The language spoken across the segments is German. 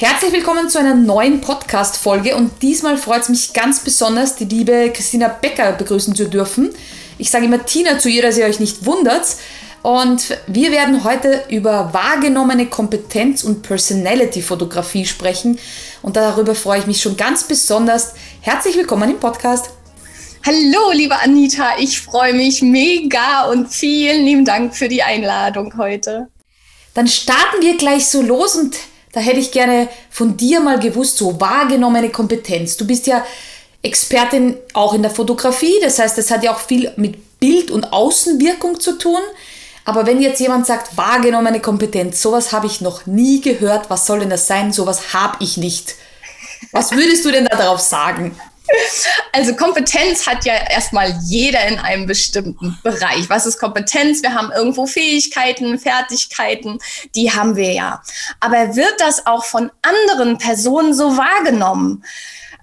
Herzlich willkommen zu einer neuen Podcast-Folge und diesmal freut es mich ganz besonders, die liebe Christina Becker begrüßen zu dürfen. Ich sage immer Tina zu ihr, dass ihr euch nicht wundert. Und wir werden heute über wahrgenommene Kompetenz und Personality-Fotografie sprechen. Und darüber freue ich mich schon ganz besonders. Herzlich willkommen im Podcast. Hallo, liebe Anita, ich freue mich mega und vielen lieben Dank für die Einladung heute. Dann starten wir gleich so los und da hätte ich gerne von dir mal gewusst, so wahrgenommene Kompetenz. Du bist ja Expertin auch in der Fotografie, das heißt, das hat ja auch viel mit Bild- und Außenwirkung zu tun. Aber wenn jetzt jemand sagt, wahrgenommene Kompetenz, sowas habe ich noch nie gehört, was soll denn das sein? Sowas habe ich nicht. Was würdest du denn darauf sagen? Also Kompetenz hat ja erstmal jeder in einem bestimmten Bereich. Was ist Kompetenz? Wir haben irgendwo Fähigkeiten, Fertigkeiten, die haben wir ja. Aber wird das auch von anderen Personen so wahrgenommen?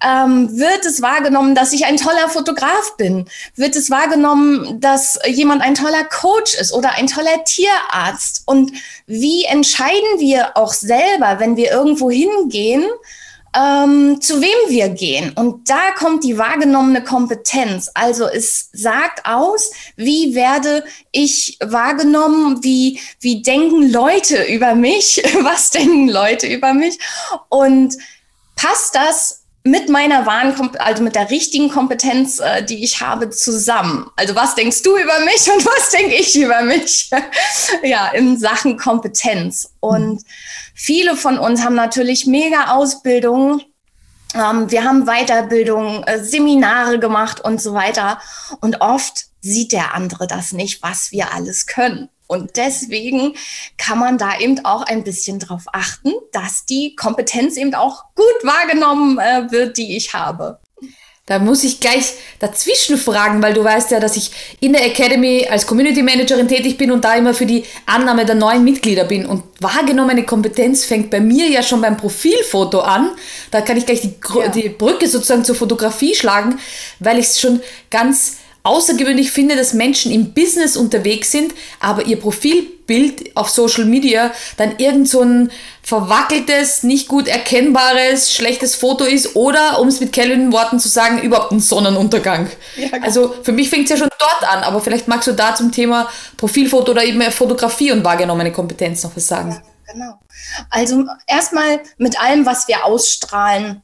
Ähm, wird es wahrgenommen, dass ich ein toller Fotograf bin? Wird es wahrgenommen, dass jemand ein toller Coach ist oder ein toller Tierarzt? Und wie entscheiden wir auch selber, wenn wir irgendwo hingehen, ähm, zu wem wir gehen. Und da kommt die wahrgenommene Kompetenz. Also es sagt aus, wie werde ich wahrgenommen, wie, wie denken Leute über mich, was denken Leute über mich und passt das mit meiner wahren, also mit der richtigen Kompetenz, äh, die ich habe, zusammen. Also was denkst du über mich und was denke ich über mich? ja, in Sachen Kompetenz. Und viele von uns haben natürlich mega Ausbildungen. Ähm, wir haben Weiterbildung, äh, Seminare gemacht und so weiter. Und oft sieht der andere das nicht, was wir alles können. Und deswegen kann man da eben auch ein bisschen drauf achten, dass die Kompetenz eben auch gut wahrgenommen äh, wird, die ich habe. Da muss ich gleich dazwischen fragen, weil du weißt ja, dass ich in der Academy als Community Managerin tätig bin und da immer für die Annahme der neuen Mitglieder bin. Und wahrgenommene Kompetenz fängt bei mir ja schon beim Profilfoto an. Da kann ich gleich die, ja. die Brücke sozusagen zur Fotografie schlagen, weil ich es schon ganz außergewöhnlich finde, dass Menschen im Business unterwegs sind, aber ihr Profilbild auf Social Media dann irgend so ein verwackeltes, nicht gut erkennbares, schlechtes Foto ist oder, um es mit Kelvin Worten zu sagen, überhaupt ein Sonnenuntergang. Ja, genau. Also für mich fängt es ja schon dort an, aber vielleicht magst du da zum Thema Profilfoto oder eben Fotografie und wahrgenommene Kompetenz noch was sagen. Ja, genau. Also erstmal mit allem, was wir ausstrahlen,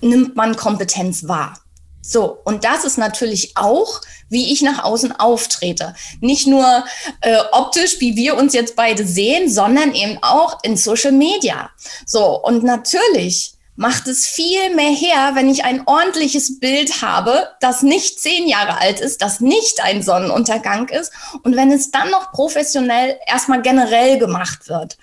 nimmt man Kompetenz wahr. So, und das ist natürlich auch, wie ich nach außen auftrete. Nicht nur äh, optisch, wie wir uns jetzt beide sehen, sondern eben auch in Social Media. So, und natürlich macht es viel mehr her, wenn ich ein ordentliches Bild habe, das nicht zehn Jahre alt ist, das nicht ein Sonnenuntergang ist und wenn es dann noch professionell erstmal generell gemacht wird,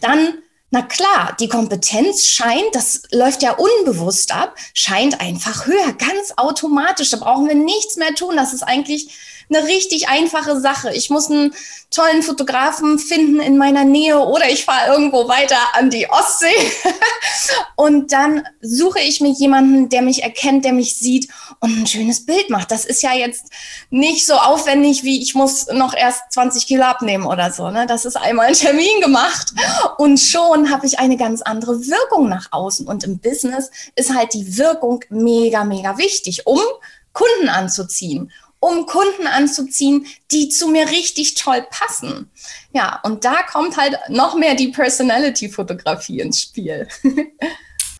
dann na klar, die Kompetenz scheint, das läuft ja unbewusst ab, scheint einfach höher, ganz automatisch. Da brauchen wir nichts mehr tun. Das ist eigentlich eine richtig einfache Sache. Ich muss einen tollen Fotografen finden in meiner Nähe oder ich fahre irgendwo weiter an die Ostsee und dann suche ich mir jemanden, der mich erkennt, der mich sieht und ein schönes Bild macht. Das ist ja jetzt nicht so aufwendig wie ich muss noch erst 20 Kilo abnehmen oder so. Ne? Das ist einmal ein Termin gemacht und schon habe ich eine ganz andere Wirkung nach außen. Und im Business ist halt die Wirkung mega, mega wichtig, um Kunden anzuziehen um Kunden anzuziehen, die zu mir richtig toll passen. Ja, und da kommt halt noch mehr die Personality-Fotografie ins Spiel.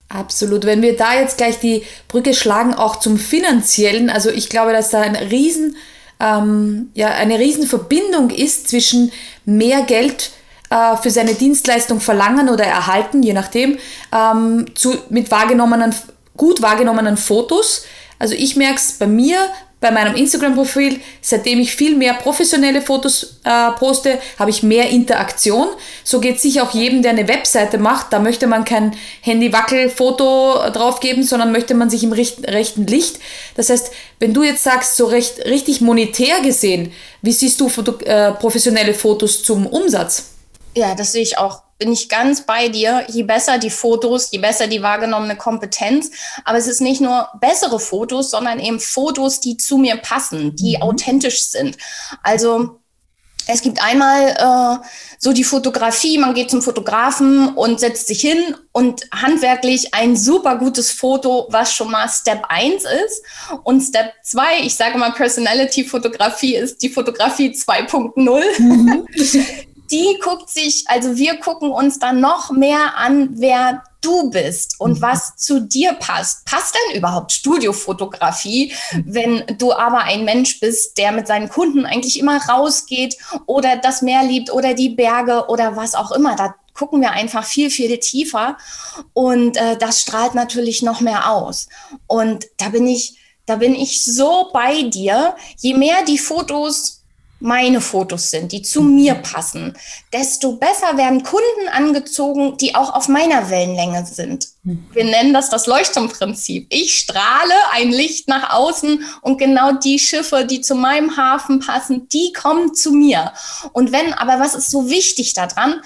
Absolut. Wenn wir da jetzt gleich die Brücke schlagen, auch zum finanziellen, also ich glaube, dass da ein riesen, ähm, ja, eine riesen Verbindung ist zwischen mehr Geld äh, für seine Dienstleistung verlangen oder erhalten, je nachdem, ähm, zu, mit wahrgenommenen, gut wahrgenommenen Fotos. Also ich merke es bei mir, bei meinem Instagram-Profil, seitdem ich viel mehr professionelle Fotos äh, poste, habe ich mehr Interaktion. So geht es sich auch jedem, der eine Webseite macht. Da möchte man kein Handy-Wackel-Foto draufgeben, sondern möchte man sich im rechten, rechten Licht. Das heißt, wenn du jetzt sagst, so recht, richtig monetär gesehen, wie siehst du Foto, äh, professionelle Fotos zum Umsatz? Ja, das sehe ich auch bin ich ganz bei dir. Je besser die Fotos, je besser die wahrgenommene Kompetenz. Aber es ist nicht nur bessere Fotos, sondern eben Fotos, die zu mir passen, die mhm. authentisch sind. Also Es gibt einmal äh, so die Fotografie, man geht zum Fotografen und setzt sich hin und handwerklich ein super gutes Foto, was schon mal Step 1 ist. Und Step 2, ich sage mal, Personality-Fotografie ist die Fotografie 2.0. Mhm. die guckt sich, also wir gucken uns dann noch mehr an, wer du bist und mhm. was zu dir passt. Passt denn überhaupt Studiofotografie, wenn du aber ein Mensch bist, der mit seinen Kunden eigentlich immer rausgeht oder das Meer liebt oder die Berge oder was auch immer? Da gucken wir einfach viel, viel tiefer und äh, das strahlt natürlich noch mehr aus. Und da bin ich, da bin ich so bei dir. Je mehr die Fotos meine Fotos sind, die zu mir passen, desto besser werden Kunden angezogen, die auch auf meiner Wellenlänge sind. Wir nennen das das Leuchtturmprinzip. Ich strahle ein Licht nach außen und genau die Schiffe, die zu meinem Hafen passen, die kommen zu mir. Und wenn, aber was ist so wichtig daran?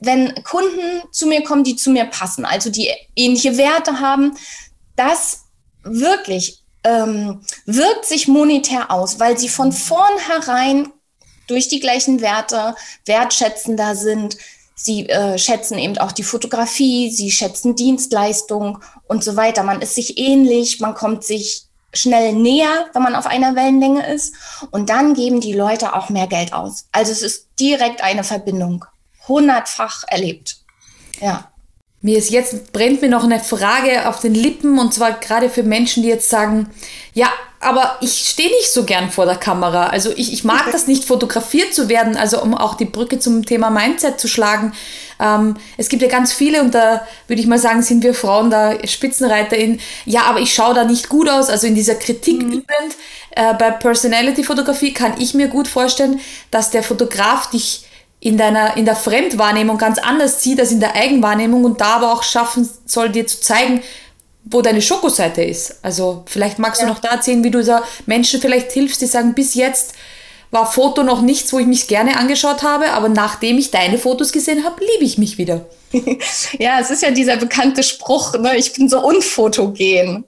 Wenn Kunden zu mir kommen, die zu mir passen, also die ähnliche Werte haben, das wirklich ähm, wirkt sich monetär aus, weil sie von vornherein durch die gleichen Werte wertschätzender sind. Sie äh, schätzen eben auch die Fotografie, sie schätzen Dienstleistung und so weiter. Man ist sich ähnlich, man kommt sich schnell näher, wenn man auf einer Wellenlänge ist. Und dann geben die Leute auch mehr Geld aus. Also es ist direkt eine Verbindung. Hundertfach erlebt. Ja. Mir ist jetzt, brennt mir noch eine Frage auf den Lippen und zwar gerade für Menschen, die jetzt sagen, ja, aber ich stehe nicht so gern vor der Kamera. Also ich, ich mag das nicht, fotografiert zu werden, also um auch die Brücke zum Thema Mindset zu schlagen. Ähm, es gibt ja ganz viele und da würde ich mal sagen, sind wir Frauen da Spitzenreiter in, ja, aber ich schaue da nicht gut aus, also in dieser Kritik mhm. übend. Äh, bei Personality-Fotografie kann ich mir gut vorstellen, dass der Fotograf dich in deiner, in der Fremdwahrnehmung ganz anders sieht als in der Eigenwahrnehmung und da aber auch schaffen soll, dir zu zeigen, wo deine Schokoseite ist. Also vielleicht magst ja. du noch da erzählen, wie du da Menschen vielleicht hilfst, die sagen, bis jetzt war Foto noch nichts, wo ich mich gerne angeschaut habe, aber nachdem ich deine Fotos gesehen habe, liebe ich mich wieder. Ja, es ist ja dieser bekannte Spruch, ne, ich bin so unfotogen.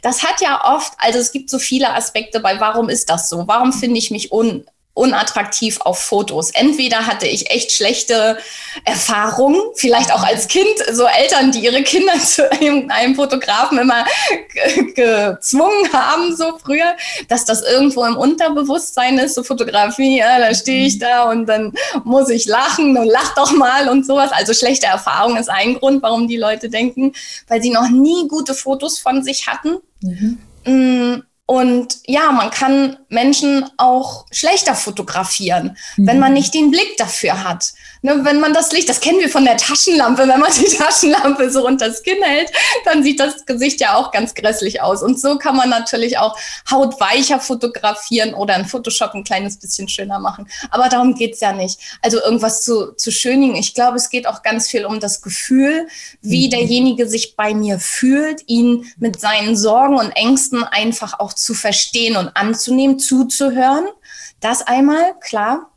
Das hat ja oft, also es gibt so viele Aspekte bei, warum ist das so? Warum finde ich mich un, unattraktiv auf Fotos. Entweder hatte ich echt schlechte Erfahrungen, vielleicht auch als Kind, so Eltern, die ihre Kinder zu einem, Fotografen immer gezwungen haben, so früher, dass das irgendwo im Unterbewusstsein ist, so Fotografie, ja, da stehe ich da und dann muss ich lachen und lach doch mal und sowas. Also schlechte Erfahrung ist ein Grund, warum die Leute denken, weil sie noch nie gute Fotos von sich hatten. Mhm. Mm, und ja, man kann Menschen auch schlechter fotografieren, mhm. wenn man mhm. nicht den Blick dafür hat. Ne, wenn man das Licht, das kennen wir von der Taschenlampe, wenn man die Taschenlampe so unter das Kinn hält, dann sieht das Gesicht ja auch ganz grässlich aus. Und so kann man natürlich auch hautweicher fotografieren oder in Photoshop ein kleines bisschen schöner machen. Aber darum geht's ja nicht. Also irgendwas zu, zu schönigen. Ich glaube, es geht auch ganz viel um das Gefühl, wie mhm. derjenige sich bei mir fühlt, ihn mit seinen Sorgen und Ängsten einfach auch zu verstehen und anzunehmen, zuzuhören. Das einmal, klar.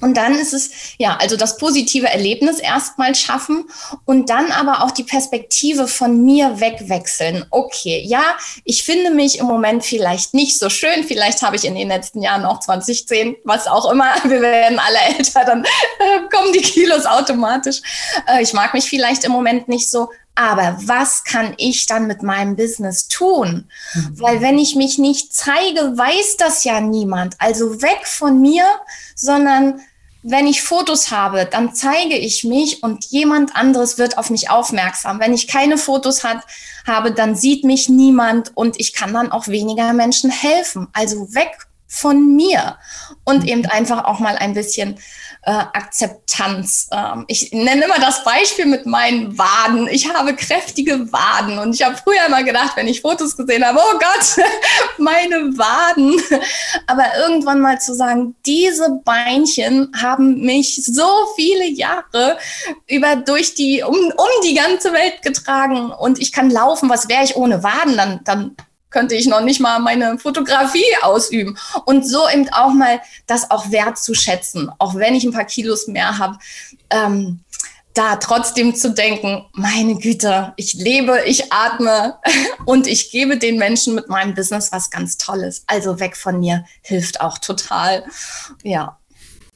Und dann ist es, ja, also das positive Erlebnis erstmal schaffen und dann aber auch die Perspektive von mir wegwechseln. Okay, ja, ich finde mich im Moment vielleicht nicht so schön. Vielleicht habe ich in den letzten Jahren auch 2010, was auch immer. Wir werden alle älter, dann äh, kommen die Kilos automatisch. Äh, ich mag mich vielleicht im Moment nicht so. Aber was kann ich dann mit meinem Business tun? Mhm. Weil wenn ich mich nicht zeige, weiß das ja niemand. Also weg von mir, sondern wenn ich Fotos habe, dann zeige ich mich und jemand anderes wird auf mich aufmerksam. Wenn ich keine Fotos hat, habe, dann sieht mich niemand und ich kann dann auch weniger Menschen helfen. Also weg von mir und eben einfach auch mal ein bisschen äh, Akzeptanz. Ähm, ich nenne immer das Beispiel mit meinen Waden. Ich habe kräftige Waden und ich habe früher immer gedacht, wenn ich Fotos gesehen habe, oh Gott, meine Waden. Aber irgendwann mal zu sagen, diese Beinchen haben mich so viele Jahre über durch die um, um die ganze Welt getragen und ich kann laufen. Was wäre ich ohne Waden? Dann dann könnte ich noch nicht mal meine Fotografie ausüben. Und so eben auch mal das auch wertzuschätzen, auch wenn ich ein paar Kilos mehr habe. Ähm, da trotzdem zu denken, meine Güte, ich lebe, ich atme und ich gebe den Menschen mit meinem Business was ganz Tolles. Also weg von mir hilft auch total. Ja.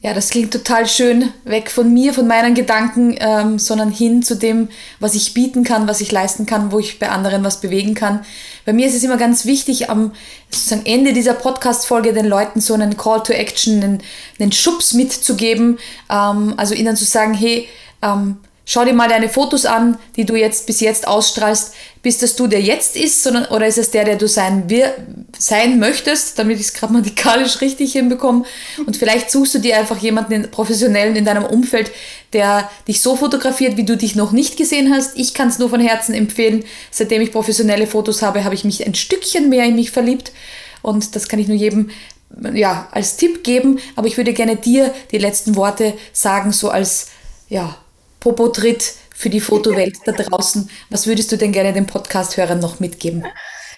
Ja, das klingt total schön. Weg von mir, von meinen Gedanken, ähm, sondern hin zu dem, was ich bieten kann, was ich leisten kann, wo ich bei anderen was bewegen kann. Bei mir ist es immer ganz wichtig, am sozusagen Ende dieser Podcast-Folge den Leuten so einen Call to Action, einen, einen Schubs mitzugeben. Ähm, also ihnen zu sagen, hey, ähm, Schau dir mal deine Fotos an, die du jetzt bis jetzt ausstrahlst. Bist das du, der jetzt ist, sondern, oder ist es der, der du sein, wir, sein möchtest, damit ich es grammatikalisch richtig hinbekomme? Und vielleicht suchst du dir einfach jemanden in, professionellen in deinem Umfeld, der dich so fotografiert, wie du dich noch nicht gesehen hast. Ich kann es nur von Herzen empfehlen. Seitdem ich professionelle Fotos habe, habe ich mich ein Stückchen mehr in mich verliebt. Und das kann ich nur jedem ja, als Tipp geben. Aber ich würde gerne dir die letzten Worte sagen, so als ja, Popo-Tritt für die Fotowelt da draußen. Was würdest du denn gerne den Podcast-Hörern noch mitgeben?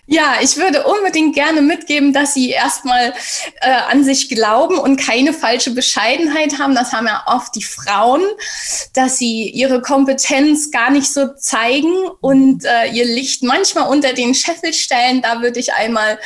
Ja, ich würde unbedingt gerne mitgeben, dass sie erstmal äh, an sich glauben und keine falsche Bescheidenheit haben. Das haben ja oft die Frauen, dass sie ihre Kompetenz gar nicht so zeigen und äh, ihr Licht manchmal unter den Scheffel stellen. Da würde ich einmal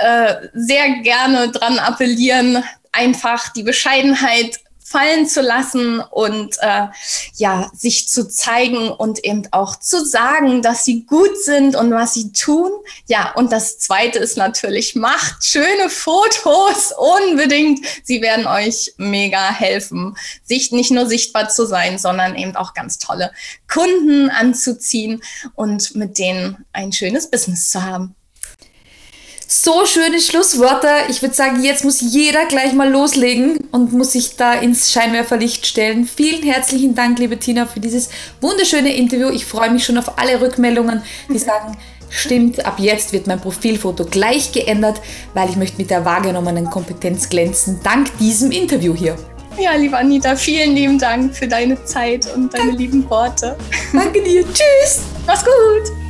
äh, sehr gerne dran appellieren, einfach die Bescheidenheit fallen zu lassen und äh, ja, sich zu zeigen und eben auch zu sagen, dass sie gut sind und was sie tun. Ja, und das zweite ist natürlich, macht schöne Fotos unbedingt. Sie werden euch mega helfen, sich nicht nur sichtbar zu sein, sondern eben auch ganz tolle Kunden anzuziehen und mit denen ein schönes Business zu haben. So schöne Schlussworte. Ich würde sagen, jetzt muss jeder gleich mal loslegen und muss sich da ins Scheinwerferlicht stellen. Vielen herzlichen Dank, liebe Tina, für dieses wunderschöne Interview. Ich freue mich schon auf alle Rückmeldungen, die sagen, stimmt, ab jetzt wird mein Profilfoto gleich geändert, weil ich möchte mit der wahrgenommenen Kompetenz glänzen, dank diesem Interview hier. Ja, liebe Anita, vielen lieben Dank für deine Zeit und deine lieben Worte. Danke dir. Tschüss. Mach's gut.